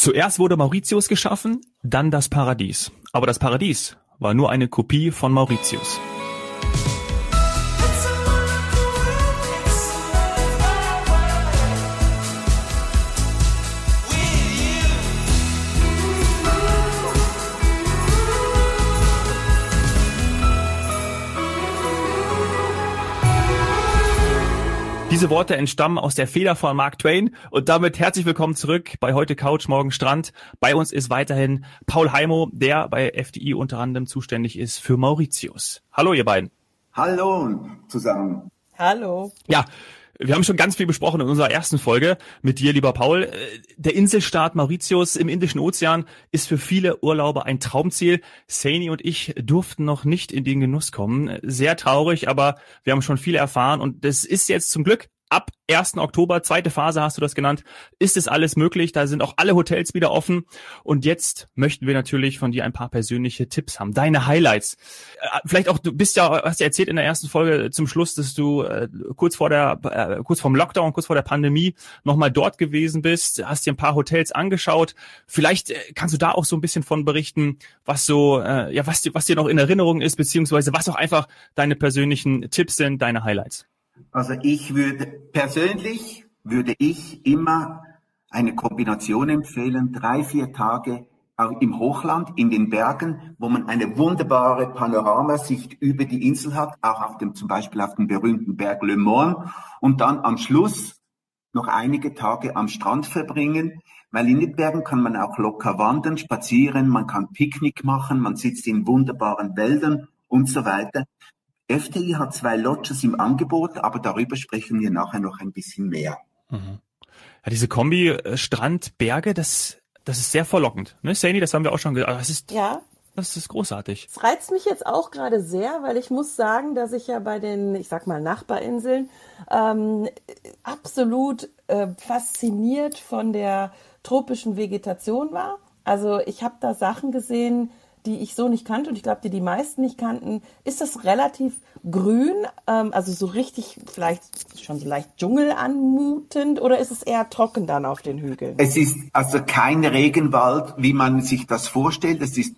Zuerst wurde Mauritius geschaffen, dann das Paradies. Aber das Paradies war nur eine Kopie von Mauritius. Diese Worte entstammen aus der Feder von Mark Twain und damit herzlich willkommen zurück bei heute Couch, morgen Strand. Bei uns ist weiterhin Paul Heimo, der bei FDI unter anderem zuständig ist für Mauritius. Hallo ihr beiden. Hallo zusammen. Hallo. Ja, wir haben schon ganz viel besprochen in unserer ersten Folge mit dir, lieber Paul. Der Inselstaat Mauritius im Indischen Ozean ist für viele Urlauber ein Traumziel. Saini und ich durften noch nicht in den Genuss kommen. Sehr traurig, aber wir haben schon viel erfahren und das ist jetzt zum Glück ab 1. Oktober, zweite Phase hast du das genannt, ist es alles möglich. Da sind auch alle Hotels wieder offen. Und jetzt möchten wir natürlich von dir ein paar persönliche Tipps haben. Deine Highlights. Äh, vielleicht auch, du bist ja, hast ja erzählt in der ersten Folge zum Schluss, dass du äh, kurz vor der, äh, kurz vorm Lockdown, kurz vor der Pandemie nochmal dort gewesen bist, hast dir ein paar Hotels angeschaut. Vielleicht äh, kannst du da auch so ein bisschen von berichten, was so, äh, ja, was, was dir noch in Erinnerung ist, beziehungsweise was auch einfach deine persönlichen Tipps sind, deine Highlights. Also ich würde persönlich würde ich immer eine Kombination empfehlen, drei, vier Tage im Hochland, in den Bergen, wo man eine wunderbare Panoramasicht über die Insel hat, auch auf dem, zum Beispiel auf dem berühmten Berg Le Morne und dann am Schluss noch einige Tage am Strand verbringen, weil in den Bergen kann man auch locker wandern, spazieren, man kann Picknick machen, man sitzt in wunderbaren Wäldern und so weiter. FDI hat zwei Lodges im Angebot, aber darüber sprechen wir nachher noch ein bisschen mehr. Mhm. Ja, diese Kombi äh, Strand, Berge, das, das ist sehr verlockend. Ne, Sani, das haben wir auch schon gesagt. Das ist, ja. Das ist großartig. Es reizt mich jetzt auch gerade sehr, weil ich muss sagen, dass ich ja bei den, ich sag mal, Nachbarinseln ähm, absolut äh, fasziniert von der tropischen Vegetation war. Also ich habe da Sachen gesehen, die ich so nicht kannte und ich glaube, die die meisten nicht kannten, ist das relativ grün, ähm, also so richtig vielleicht schon so leicht Dschungel anmutend oder ist es eher trocken dann auf den Hügeln? Es ist also kein Regenwald, wie man sich das vorstellt. Es ist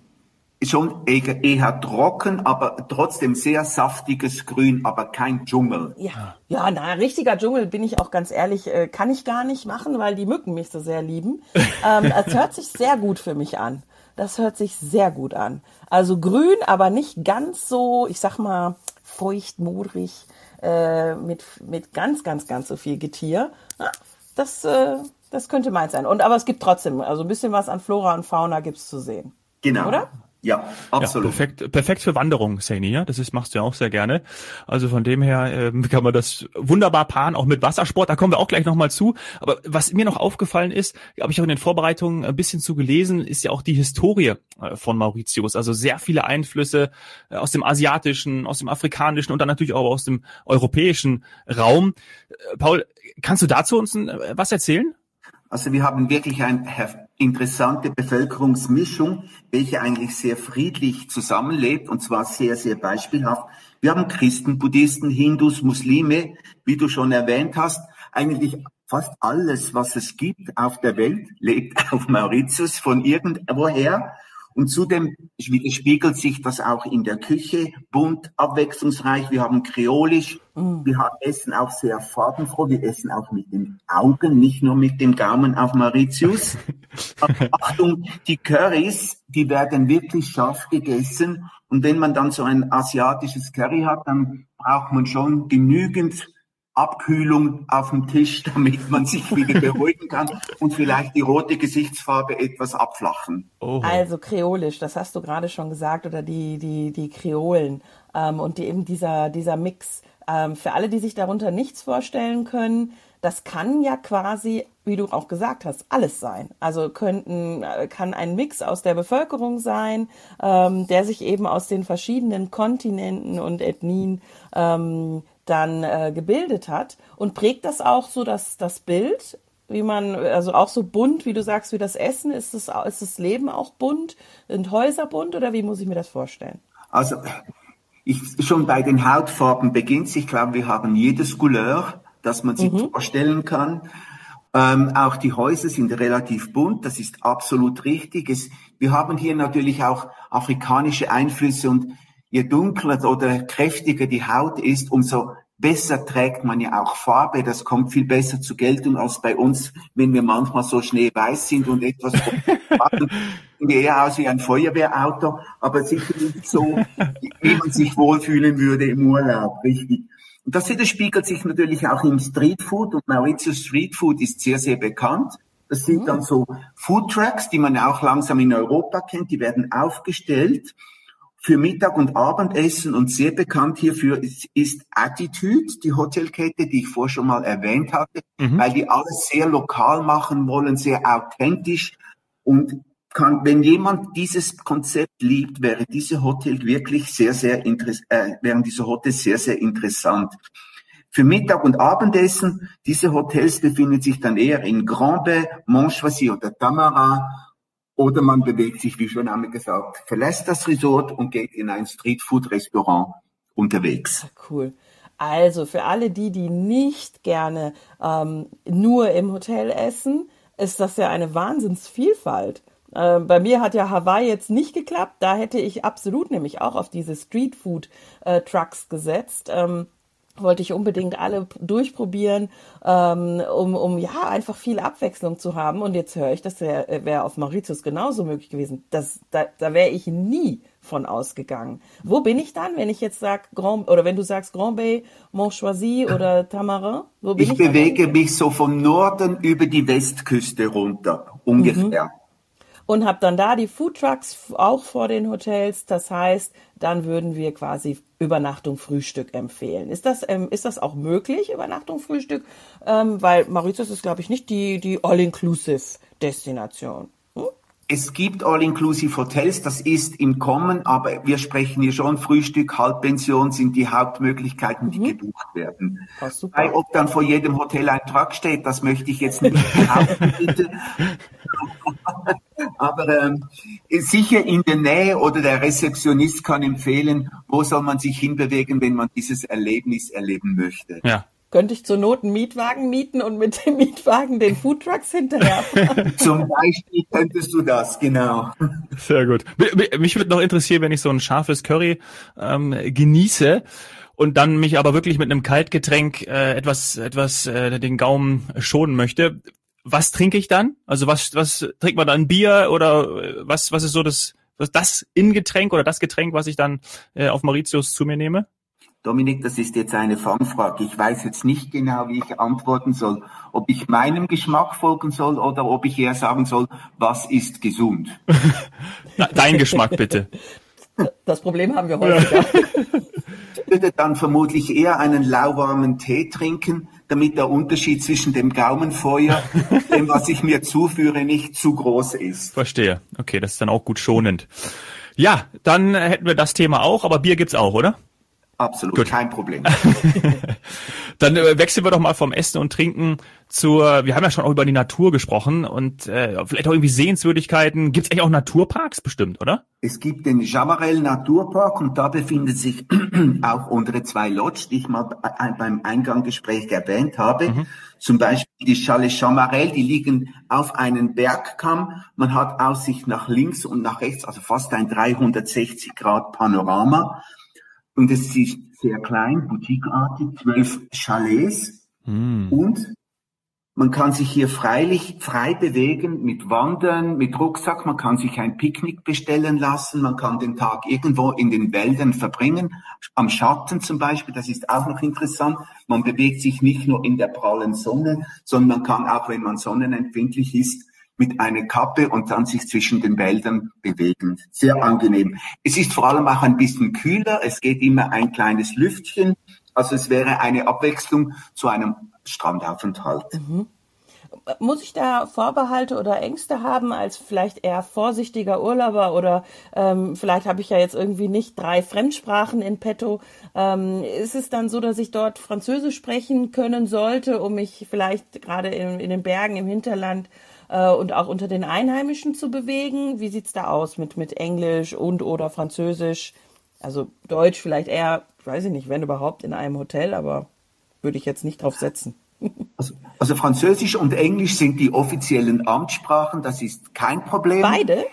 schon eher, eher trocken, aber trotzdem sehr saftiges Grün, aber kein Dschungel. Ja, ja, na, richtiger Dschungel, bin ich auch ganz ehrlich, äh, kann ich gar nicht machen, weil die Mücken mich so sehr lieben. ähm, es hört sich sehr gut für mich an. Das hört sich sehr gut an. Also grün, aber nicht ganz so, ich sag mal, feucht, modrig, äh, mit, mit ganz, ganz, ganz so viel Getier. Das, äh, das könnte meins sein. Und aber es gibt trotzdem, also ein bisschen was an Flora und Fauna gibt's zu sehen. Genau. Oder? Ja, absolut. Ja, perfekt, perfekt für Wanderung, Saini, ja. Das ist, machst du ja auch sehr gerne. Also von dem her ähm, kann man das wunderbar paaren, auch mit Wassersport. Da kommen wir auch gleich nochmal zu. Aber was mir noch aufgefallen ist, habe ich auch in den Vorbereitungen ein bisschen zu gelesen, ist ja auch die Historie äh, von Mauritius. Also sehr viele Einflüsse äh, aus dem asiatischen, aus dem afrikanischen und dann natürlich auch aus dem europäischen Raum. Äh, Paul, kannst du dazu uns was erzählen? Also wir haben wirklich eine interessante Bevölkerungsmischung, welche eigentlich sehr friedlich zusammenlebt und zwar sehr, sehr beispielhaft. Wir haben Christen, Buddhisten, Hindus, Muslime, wie du schon erwähnt hast. Eigentlich fast alles, was es gibt auf der Welt, lebt auf Mauritius von irgendwoher. Und zudem widerspiegelt sich das auch in der Küche, bunt, abwechslungsreich. Wir haben kreolisch, mm. wir haben, essen auch sehr farbenfroh, wir essen auch mit den Augen, nicht nur mit dem Gaumen auf Mauritius. Achtung, die Currys, die werden wirklich scharf gegessen. Und wenn man dann so ein asiatisches Curry hat, dann braucht man schon genügend Abkühlung auf dem Tisch, damit man sich wieder beruhigen kann und vielleicht die rote Gesichtsfarbe etwas abflachen. Oh. Also kreolisch, das hast du gerade schon gesagt, oder die, die, die Kreolen ähm, und die, eben dieser, dieser Mix. Ähm, für alle, die sich darunter nichts vorstellen können, das kann ja quasi, wie du auch gesagt hast, alles sein. Also könnten, äh, kann ein Mix aus der Bevölkerung sein, ähm, der sich eben aus den verschiedenen Kontinenten und Ethnien ähm, dann äh, gebildet hat und prägt das auch so das, das Bild, wie man, also auch so bunt, wie du sagst, wie das Essen, ist das, ist das Leben auch bunt? Sind Häuser bunt oder wie muss ich mir das vorstellen? Also ich, schon bei den Hautfarben beginnt Ich glaube, wir haben jedes Couleur, das man sich mhm. vorstellen kann. Ähm, auch die Häuser sind relativ bunt, das ist absolut richtig. Es, wir haben hier natürlich auch afrikanische Einflüsse und je dunkler oder kräftiger die Haut ist, umso besser trägt man ja auch Farbe. Das kommt viel besser zur Geltung als bei uns, wenn wir manchmal so schneeweiß sind und etwas wir eher aus wie ein Feuerwehrauto, aber sicher nicht so, wie man sich wohlfühlen würde im Urlaub, richtig. Und das widerspiegelt sich natürlich auch im Streetfood und Mauritius Streetfood ist sehr, sehr bekannt. Das sind dann so Food Trucks, die man auch langsam in Europa kennt, die werden aufgestellt für Mittag- und Abendessen und sehr bekannt hierfür ist, ist Attitude, die Hotelkette, die ich vorher schon mal erwähnt hatte, mhm. weil die alles sehr lokal machen wollen, sehr authentisch und kann, wenn jemand dieses Konzept liebt, wäre diese Hotel wirklich sehr, sehr interessant, äh, wären diese Hotels sehr, sehr interessant. Für Mittag- und Abendessen, diese Hotels befinden sich dann eher in Grand Bay, Montchoisy oder Tamara oder man bewegt sich, wie schon einmal gesagt, verlässt das Resort und geht in ein Streetfood-Restaurant unterwegs. Cool. Also für alle die, die nicht gerne ähm, nur im Hotel essen, ist das ja eine Wahnsinnsvielfalt. Äh, bei mir hat ja Hawaii jetzt nicht geklappt. Da hätte ich absolut nämlich auch auf diese Streetfood-Trucks äh, gesetzt. Ähm, wollte ich unbedingt alle durchprobieren, ähm, um, um ja einfach viel Abwechslung zu haben. Und jetzt höre ich, das wäre wär auf Mauritius genauso möglich gewesen. Das, da da wäre ich nie von ausgegangen. Wo bin ich dann, wenn ich jetzt sage Grand oder wenn du sagst Grand Bay, Montchoisy oder Tamarin? Wo bin ich, ich bewege mich so vom Norden über die Westküste runter, ungefähr. Mhm und habe dann da die Foodtrucks auch vor den Hotels. Das heißt, dann würden wir quasi Übernachtung, Frühstück empfehlen. Ist das, ähm, ist das auch möglich, Übernachtung, Frühstück? Ähm, weil Mauritius ist, glaube ich, nicht die, die All-Inclusive-Destination. Es gibt All-Inclusive-Hotels, das ist im Kommen, aber wir sprechen hier schon, Frühstück, Halbpension sind die Hauptmöglichkeiten, die mhm. gebucht werden. Bei, ob dann vor jedem Hotel ein Truck steht, das möchte ich jetzt nicht behaupten, aber ähm, sicher in der Nähe oder der Rezeptionist kann empfehlen, wo soll man sich hinbewegen, wenn man dieses Erlebnis erleben möchte. Ja. Könnte ich zur Not einen Mietwagen mieten und mit dem Mietwagen den Foodtrucks hinterherfahren? Zum Beispiel könntest du das, genau. Sehr gut. Mich würde noch interessieren, wenn ich so ein scharfes Curry ähm, genieße und dann mich aber wirklich mit einem Kaltgetränk äh, etwas etwas äh, den Gaumen schonen möchte. Was trinke ich dann? Also was was trinkt man dann Bier oder äh, was was ist so das was das Ingetränk oder das Getränk, was ich dann äh, auf Mauritius zu mir nehme? Dominik, das ist jetzt eine Fangfrage. Ich weiß jetzt nicht genau, wie ich antworten soll. Ob ich meinem Geschmack folgen soll oder ob ich eher sagen soll, was ist gesund? Dein Geschmack bitte. Das Problem haben wir häufiger. Ich würde dann vermutlich eher einen lauwarmen Tee trinken, damit der Unterschied zwischen dem Gaumenfeuer und dem, was ich mir zuführe, nicht zu groß ist. Verstehe. Okay, das ist dann auch gut schonend. Ja, dann hätten wir das Thema auch, aber Bier gibt's auch, oder? Absolut, Gut. kein Problem. Dann äh, wechseln wir doch mal vom Essen und Trinken zur, wir haben ja schon auch über die Natur gesprochen und äh, vielleicht auch irgendwie Sehenswürdigkeiten. Gibt es eigentlich auch Naturparks bestimmt, oder? Es gibt den Jamarel Naturpark und da befindet sich auch unsere zwei Lodge, die ich mal beim Eingangsgespräch erwähnt habe. Mhm. Zum Beispiel die Chalet Chamarel, die liegen auf einem Bergkamm. Man hat Aussicht nach links und nach rechts, also fast ein 360 Grad Panorama. Und es ist sehr klein, boutiqueartig, zwölf Chalets. Mm. Und man kann sich hier freilich frei bewegen mit Wandern, mit Rucksack. Man kann sich ein Picknick bestellen lassen. Man kann den Tag irgendwo in den Wäldern verbringen. Am Schatten zum Beispiel. Das ist auch noch interessant. Man bewegt sich nicht nur in der prallen Sonne, sondern man kann auch, wenn man sonnenempfindlich ist, mit einer Kappe und dann sich zwischen den Wäldern bewegen. Sehr angenehm. Es ist vor allem auch ein bisschen kühler. Es geht immer ein kleines Lüftchen. Also es wäre eine Abwechslung zu einem Strandaufenthalt. Mhm. Muss ich da Vorbehalte oder Ängste haben als vielleicht eher vorsichtiger Urlauber oder ähm, vielleicht habe ich ja jetzt irgendwie nicht drei Fremdsprachen in petto. Ähm, ist es dann so, dass ich dort Französisch sprechen können sollte, um mich vielleicht gerade in, in den Bergen im Hinterland äh, und auch unter den Einheimischen zu bewegen? Wie sieht's da aus mit, mit Englisch und oder Französisch? Also Deutsch vielleicht eher, weiß ich nicht, wenn überhaupt in einem Hotel, aber würde ich jetzt nicht drauf setzen. Also, Also Französisch und Englisch sind die offiziellen Amtssprachen, das ist kein Problem. Beide?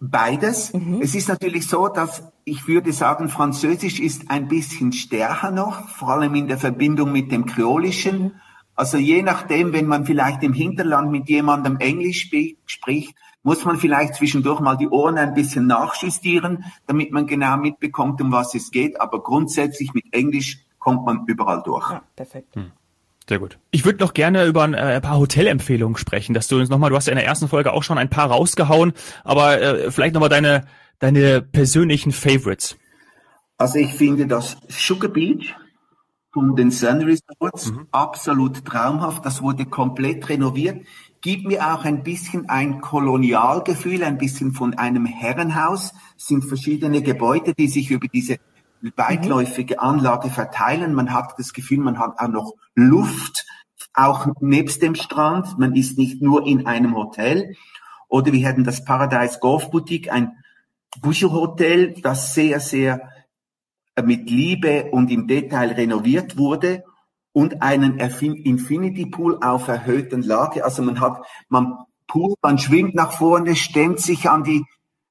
Beides. Mhm. Es ist natürlich so, dass ich würde sagen, Französisch ist ein bisschen stärker noch, vor allem in der Verbindung mit dem Kreolischen. Mhm. Also je nachdem, wenn man vielleicht im Hinterland mit jemandem Englisch spricht, muss man vielleicht zwischendurch mal die Ohren ein bisschen nachjustieren, damit man genau mitbekommt, um was es geht. Aber grundsätzlich mit Englisch kommt man überall durch. Ja, perfekt. Hm. Sehr gut. Ich würde noch gerne über ein, äh, ein paar Hotelempfehlungen sprechen, dass du uns nochmal, du hast ja in der ersten Folge auch schon ein paar rausgehauen, aber äh, vielleicht nochmal deine, deine persönlichen Favorites. Also ich finde das Sugar Beach von den Sun Resorts mhm. absolut traumhaft. Das wurde komplett renoviert. Gibt mir auch ein bisschen ein Kolonialgefühl, ein bisschen von einem Herrenhaus. Es sind verschiedene Gebäude, die sich über diese weitläufige Anlage verteilen. Man hat das Gefühl, man hat auch noch Luft, auch nebst dem Strand. Man ist nicht nur in einem Hotel. Oder wir hätten das Paradise Golf Boutique, ein Bucher-Hotel, das sehr, sehr mit Liebe und im Detail renoviert wurde und einen Infinity Pool auf erhöhten Lage. Also man hat, man Pool, man schwimmt nach vorne, stemmt sich an die,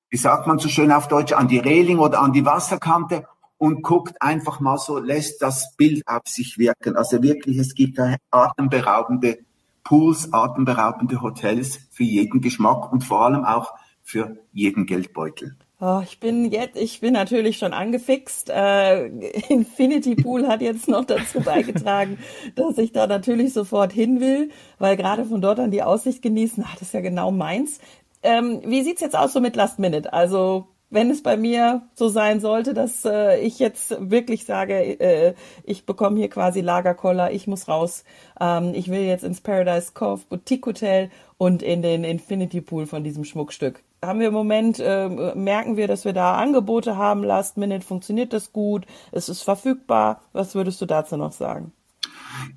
wie sagt man so schön auf Deutsch, an die Reling oder an die Wasserkante und guckt einfach mal so, lässt das Bild auf sich wirken. Also wirklich, es gibt atemberaubende Pools, atemberaubende Hotels für jeden Geschmack und vor allem auch für jeden Geldbeutel. Oh, ich bin jetzt, ich bin natürlich schon angefixt. Äh, Infinity Pool hat jetzt noch dazu beigetragen, dass ich da natürlich sofort hin will, weil gerade von dort an die Aussicht genießen, ach, das ist ja genau meins. Ähm, wie sieht's jetzt aus so mit Last Minute? Also wenn es bei mir so sein sollte, dass äh, ich jetzt wirklich sage, äh, ich bekomme hier quasi Lagerkoller, ich muss raus, ähm, ich will jetzt ins Paradise Cove Boutique Hotel und in den Infinity Pool von diesem Schmuckstück. Haben wir im Moment, äh, merken wir, dass wir da Angebote haben, Last Minute, funktioniert das gut, es ist verfügbar. Was würdest du dazu noch sagen?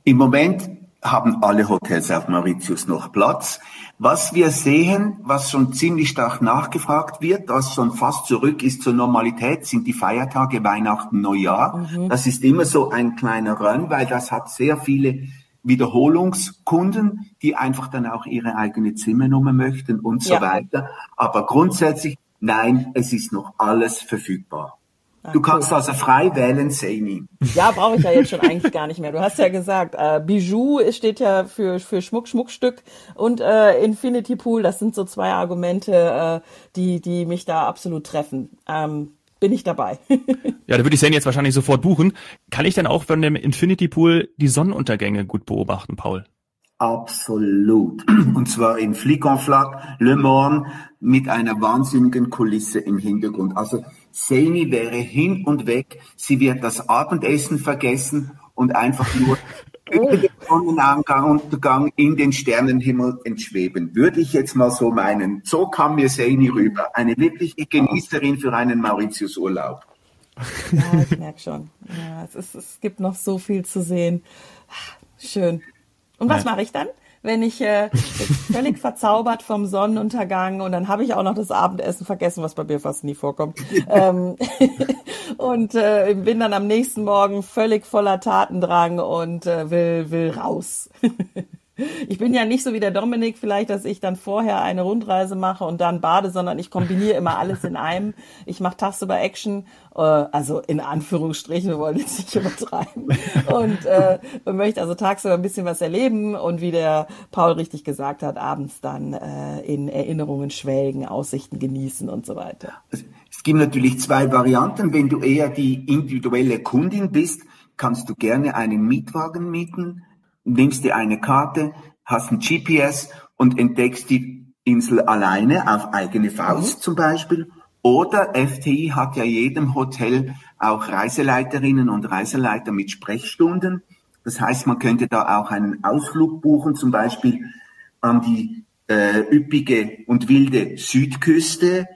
Im Moment haben alle Hotels auf Mauritius noch Platz. Was wir sehen, was schon ziemlich stark nachgefragt wird, was schon fast zurück ist zur Normalität, sind die Feiertage Weihnachten, Neujahr. Mhm. Das ist immer so ein kleiner Run, weil das hat sehr viele Wiederholungskunden, die einfach dann auch ihre eigene Zimmernummer möchten und so ja. weiter. Aber grundsätzlich, nein, es ist noch alles verfügbar. Ah, du kannst cool. also frei wählen, Seini. Ja, brauche ich ja jetzt schon eigentlich gar nicht mehr. Du hast ja gesagt, äh, Bijou steht ja für, für Schmuck, Schmuckstück und äh, Infinity Pool, das sind so zwei Argumente, äh, die, die mich da absolut treffen. Ähm, bin ich dabei. ja, da würde ich Seini jetzt wahrscheinlich sofort buchen. Kann ich denn auch von dem Infinity Pool die Sonnenuntergänge gut beobachten, Paul? Absolut. Und zwar in Flic en Flac, Le Morne, mit einer wahnsinnigen Kulisse im Hintergrund. Also Seni wäre hin und weg. Sie wird das Abendessen vergessen und einfach nur über den Sonnenuntergang in den Sternenhimmel entschweben. Würde ich jetzt mal so meinen. So kam mir Seni rüber. Eine wirkliche Genießerin für einen Mauritiusurlaub. Ja, ich merke schon. Ja, es, ist, es gibt noch so viel zu sehen. Schön. Und was mache ich dann? Wenn ich äh, völlig verzaubert vom Sonnenuntergang und dann habe ich auch noch das Abendessen vergessen, was bei mir fast nie vorkommt. ähm, und äh, bin dann am nächsten Morgen völlig voller Tatendrang und äh, will, will raus. Ich bin ja nicht so wie der Dominik vielleicht, dass ich dann vorher eine Rundreise mache und dann bade, sondern ich kombiniere immer alles in einem. Ich mache tagsüber Action, äh, also in Anführungsstrichen, wir wollen jetzt nicht übertreiben. Und äh, möchte also tagsüber ein bisschen was erleben und wie der Paul richtig gesagt hat, abends dann äh, in Erinnerungen schwelgen, Aussichten genießen und so weiter. Es gibt natürlich zwei Varianten. Wenn du eher die individuelle Kundin bist, kannst du gerne einen Mietwagen mieten nimmst dir eine Karte, hast ein GPS und entdeckst die Insel alleine auf eigene Faust mhm. zum Beispiel. Oder FTI hat ja jedem Hotel auch Reiseleiterinnen und Reiseleiter mit Sprechstunden. Das heißt, man könnte da auch einen Ausflug buchen, zum Beispiel an die äh, üppige und wilde Südküste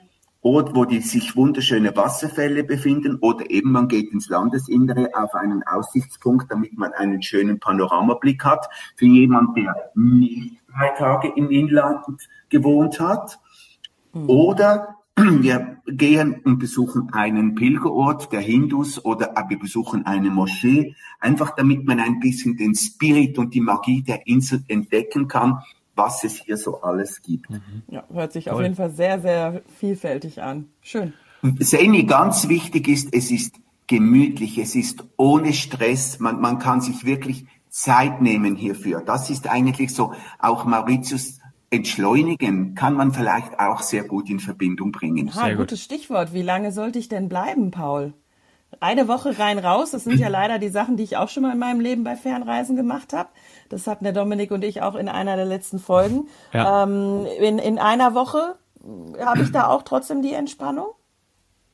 Ort, wo die sich wunderschöne Wasserfälle befinden oder eben man geht ins Landesinnere auf einen Aussichtspunkt, damit man einen schönen Panoramablick hat für jemand, der nicht drei Tage im Inland gewohnt hat. Mhm. Oder wir gehen und besuchen einen Pilgerort der Hindus oder wir besuchen eine Moschee, einfach damit man ein bisschen den Spirit und die Magie der Insel entdecken kann, was es hier so alles gibt. Mhm. Ja, hört sich Toll. auf jeden Fall sehr, sehr vielfältig an. Schön. Seni, ganz wichtig ist, es ist gemütlich, es ist ohne Stress, man, man kann sich wirklich Zeit nehmen hierfür. Das ist eigentlich so auch Mauritius entschleunigen kann man vielleicht auch sehr gut in Verbindung bringen. Sehr gutes gut. Stichwort. Wie lange sollte ich denn bleiben, Paul? Eine Woche rein raus, das sind ja leider die Sachen, die ich auch schon mal in meinem Leben bei Fernreisen gemacht habe. Das hatten der Dominik und ich auch in einer der letzten Folgen. Ja. Ähm, in, in einer Woche habe ich da auch trotzdem die Entspannung?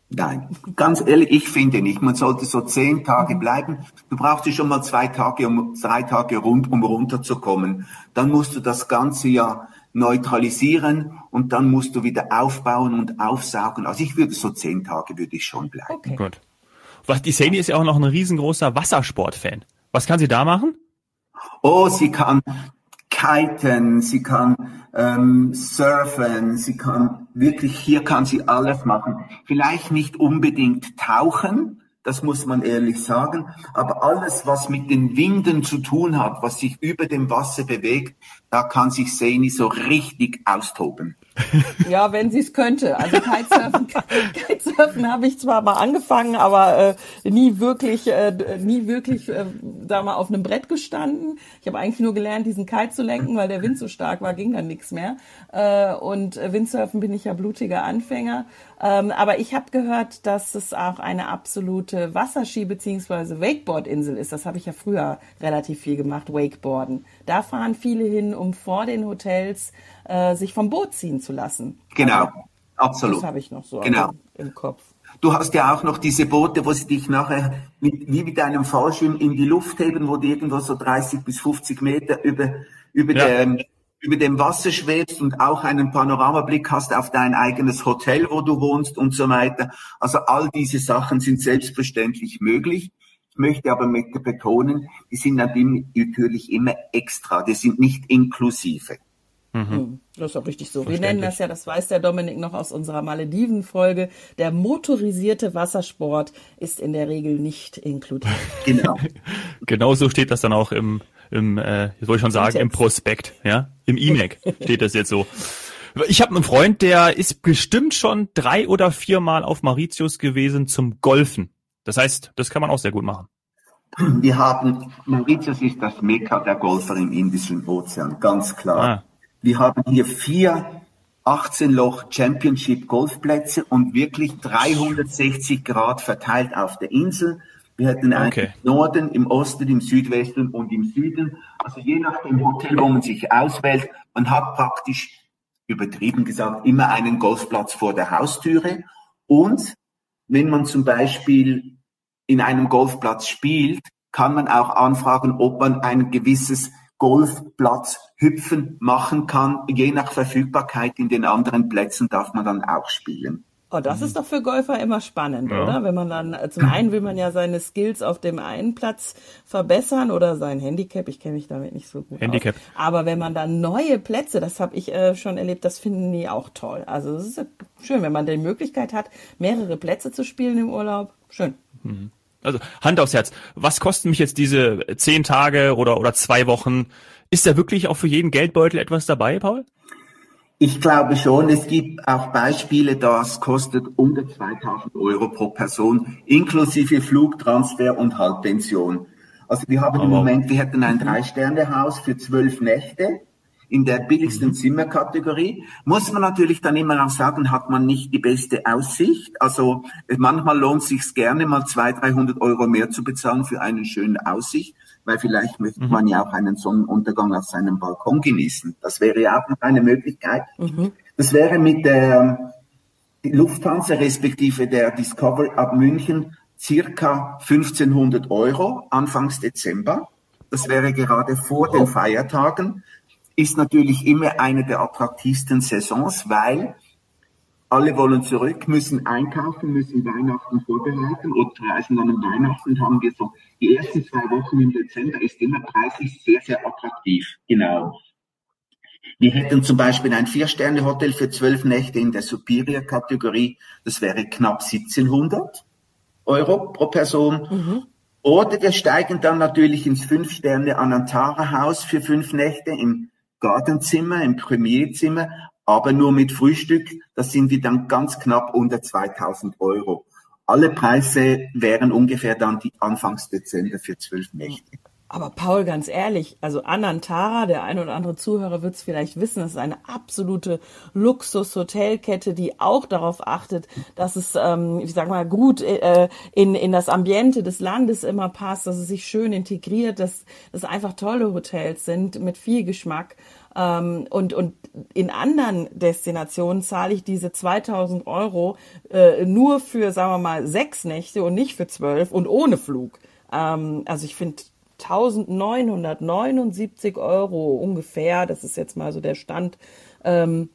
Nein, ganz ehrlich, ich finde nicht. Man sollte so zehn Tage bleiben. Du brauchst ja schon mal zwei Tage, um drei Tage rund, um runterzukommen. Dann musst du das ganze ja neutralisieren und dann musst du wieder aufbauen und aufsaugen. Also ich würde so zehn Tage würde ich schon bleiben. Okay. Gut. Was die Sani ist ja auch noch ein riesengroßer Wassersportfan. Was kann sie da machen? Oh, sie kann kiten, sie kann ähm, surfen, sie kann wirklich, hier kann sie alles machen. Vielleicht nicht unbedingt tauchen, das muss man ehrlich sagen. Aber alles, was mit den Winden zu tun hat, was sich über dem Wasser bewegt, da kann sich Seni so richtig austoben. Ja, wenn sie es könnte. Also Kitesurfen, Kitesurfen habe ich zwar mal angefangen, aber äh, nie wirklich, äh, nie wirklich, äh, da mal auf einem Brett gestanden. Ich habe eigentlich nur gelernt, diesen Kite zu lenken, weil der Wind so stark war, ging dann nichts mehr. Äh, und Windsurfen bin ich ja blutiger Anfänger. Ähm, aber ich habe gehört, dass es auch eine absolute Wasserski- bzw. Wakeboard-Insel ist. Das habe ich ja früher relativ viel gemacht, Wakeboarden. Da fahren viele hin, um vor den Hotels äh, sich vom Boot ziehen zu lassen. Genau, also, absolut. Das habe ich noch so genau. im Kopf. Du hast ja auch noch diese Boote, wo sie dich nachher mit, wie mit einem Fallschirm in die Luft heben, wo du irgendwo so 30 bis 50 Meter über, über, ja. dem, über dem Wasser schwebst und auch einen Panoramablick hast auf dein eigenes Hotel, wo du wohnst und so weiter. Also all diese Sachen sind selbstverständlich möglich. Ich möchte aber mit betonen, die sind natürlich immer extra, die sind nicht inklusive. Mhm. Hm, das ist auch richtig so. Wir nennen das ja, das weiß der Dominik noch aus unserer Malediven-Folge, der motorisierte Wassersport ist in der Regel nicht inkludiert. Genau. genau so steht das dann auch im, im äh, ich wollte schon sagen, im Prospekt, ja, im IMEC steht das jetzt so. Ich habe einen Freund, der ist bestimmt schon drei oder viermal auf Mauritius gewesen zum Golfen. Das heißt, das kann man auch sehr gut machen. Wir haben, Mauritius ist das Mekka der Golfer im Indischen Ozean, ganz klar. Ah. Wir haben hier vier 18 Loch Championship Golfplätze und wirklich 360 Grad verteilt auf der Insel. Wir hätten einen okay. im Norden, im Osten, im Südwesten und im Süden. Also je nach dem Hotel, wo man sich auswählt, man hat praktisch übertrieben gesagt immer einen Golfplatz vor der Haustüre. Und wenn man zum Beispiel in einem Golfplatz spielt, kann man auch anfragen, ob man ein gewisses Golfplatz hüpfen machen kann. Je nach Verfügbarkeit in den anderen Plätzen darf man dann auch spielen. Oh, das ist doch für Golfer immer spannend, ja. oder? Wenn man dann, äh, zum einen will man ja seine Skills auf dem einen Platz verbessern oder sein Handicap, ich kenne mich damit nicht so gut Handicap. Aus. Aber wenn man dann neue Plätze, das habe ich äh, schon erlebt, das finden die auch toll. Also es ist schön, wenn man die Möglichkeit hat, mehrere Plätze zu spielen im Urlaub. Schön. Mhm. Also Hand aufs Herz. Was kosten mich jetzt diese zehn Tage oder, oder zwei Wochen? Ist da wirklich auch für jeden Geldbeutel etwas dabei, Paul? Ich glaube schon, es gibt auch Beispiele, das kostet unter 2000 Euro pro Person, inklusive Flugtransfer und Halbpension. Also wir haben oh, im Moment, wir hätten ein Drei-Sterne-Haus für zwölf Nächte in der billigsten mhm. Zimmerkategorie. Muss man natürlich dann immer auch sagen, hat man nicht die beste Aussicht. Also manchmal lohnt es sich gerne mal 200, 300 Euro mehr zu bezahlen für eine schöne Aussicht, weil vielleicht möchte mhm. man ja auch einen Sonnenuntergang auf seinem Balkon genießen. Das wäre ja auch noch eine Möglichkeit. Mhm. Das wäre mit der Lufthansa respektive der Discover ab München circa 1500 Euro anfangs Dezember. Das wäre gerade vor den Feiertagen ist natürlich immer eine der attraktivsten Saisons, weil alle wollen zurück, müssen einkaufen, müssen Weihnachten vorbereiten oder reisen dann am Weihnachten haben wir so, die ersten zwei Wochen im Dezember ist immer preislich sehr, sehr attraktiv. Genau. Wir hätten zum Beispiel ein Vier-Sterne-Hotel für zwölf Nächte in der Superior-Kategorie. Das wäre knapp 1700 Euro pro Person. Mhm. Oder wir steigen dann natürlich ins Fünf-Sterne-Anantara-Haus für fünf Nächte im Gardenzimmer, im Premierzimmer, aber nur mit Frühstück. Das sind wir dann ganz knapp unter 2000 Euro. Alle Preise wären ungefähr dann die Anfangs Dezember für zwölf Nächte. Aber Paul, ganz ehrlich, also Anantara, der ein oder andere Zuhörer wird es vielleicht wissen, das ist eine absolute Luxus-Hotelkette, die auch darauf achtet, dass es, ähm, ich sag mal, gut äh, in, in das Ambiente des Landes immer passt, dass es sich schön integriert, dass es einfach tolle Hotels sind mit viel Geschmack. Ähm, und, und in anderen Destinationen zahle ich diese 2000 Euro äh, nur für, sagen wir mal, sechs Nächte und nicht für zwölf und ohne Flug. Ähm, also ich finde 1979 Euro ungefähr, das ist jetzt mal so der Stand, ähm,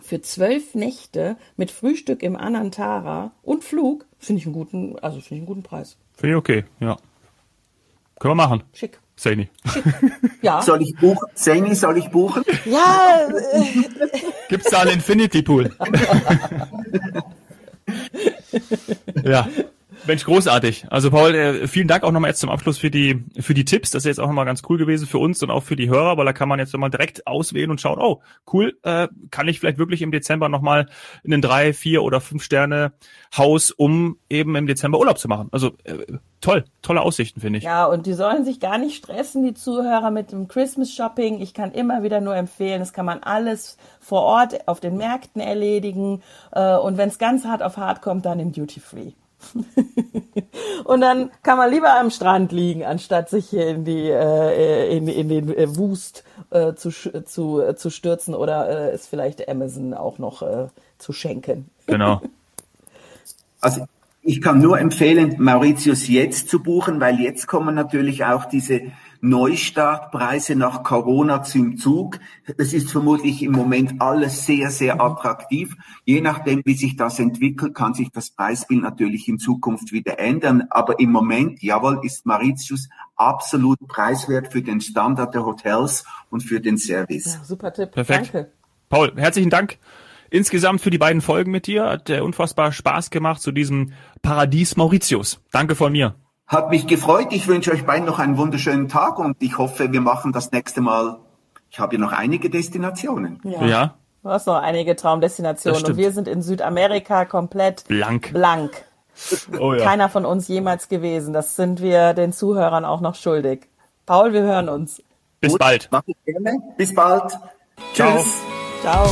für zwölf Nächte mit Frühstück im Anantara und Flug, finde ich einen guten, also finde ich einen guten Preis. Finde ich okay, ja. Können wir machen. Schick. Saini. Ja. Soll ich buchen? Saini, soll ich buchen? Ja. Äh, Gibt's da einen Infinity Pool? ja. Mensch, großartig. Also Paul, äh, vielen Dank auch nochmal jetzt zum Abschluss für die für die Tipps. Das ist jetzt auch nochmal ganz cool gewesen für uns und auch für die Hörer, weil da kann man jetzt nochmal direkt auswählen und schauen, oh, cool, äh, kann ich vielleicht wirklich im Dezember nochmal in ein drei, vier oder fünf Sterne Haus, um eben im Dezember Urlaub zu machen. Also äh, toll, tolle Aussichten, finde ich. Ja, und die sollen sich gar nicht stressen, die Zuhörer mit dem Christmas Shopping. Ich kann immer wieder nur empfehlen, das kann man alles vor Ort auf den Märkten erledigen. Äh, und wenn es ganz hart auf hart kommt, dann im Duty Free. und dann kann man lieber am Strand liegen, anstatt sich hier in die äh, in, in den äh, Wust äh, zu, zu, äh, zu stürzen oder äh, es vielleicht Amazon auch noch äh, zu schenken. Genau. Also ich kann nur empfehlen, Mauritius jetzt zu buchen, weil jetzt kommen natürlich auch diese Neustartpreise nach Corona zum Zug. Es ist vermutlich im Moment alles sehr, sehr mhm. attraktiv. Je nachdem, wie sich das entwickelt, kann sich das Preisbild natürlich in Zukunft wieder ändern. Aber im Moment, jawohl, ist Mauritius absolut preiswert für den Standard der Hotels und für den Service. Ja, super Tipp. Perfekt. Danke. Paul, herzlichen Dank insgesamt für die beiden Folgen mit dir. Hat äh, unfassbar Spaß gemacht zu diesem Paradies Mauritius. Danke von mir. Hat mich gefreut. Ich wünsche euch beiden noch einen wunderschönen Tag und ich hoffe, wir machen das nächste Mal. Ich habe ja noch einige Destinationen. Ja. ja. Du hast noch einige Traumdestinationen und wir sind in Südamerika komplett blank. blank. Oh ja. Keiner von uns jemals gewesen. Das sind wir den Zuhörern auch noch schuldig. Paul, wir hören uns. Bis Gut, bald. Bis bald. Ciao. Tschüss. Ciao.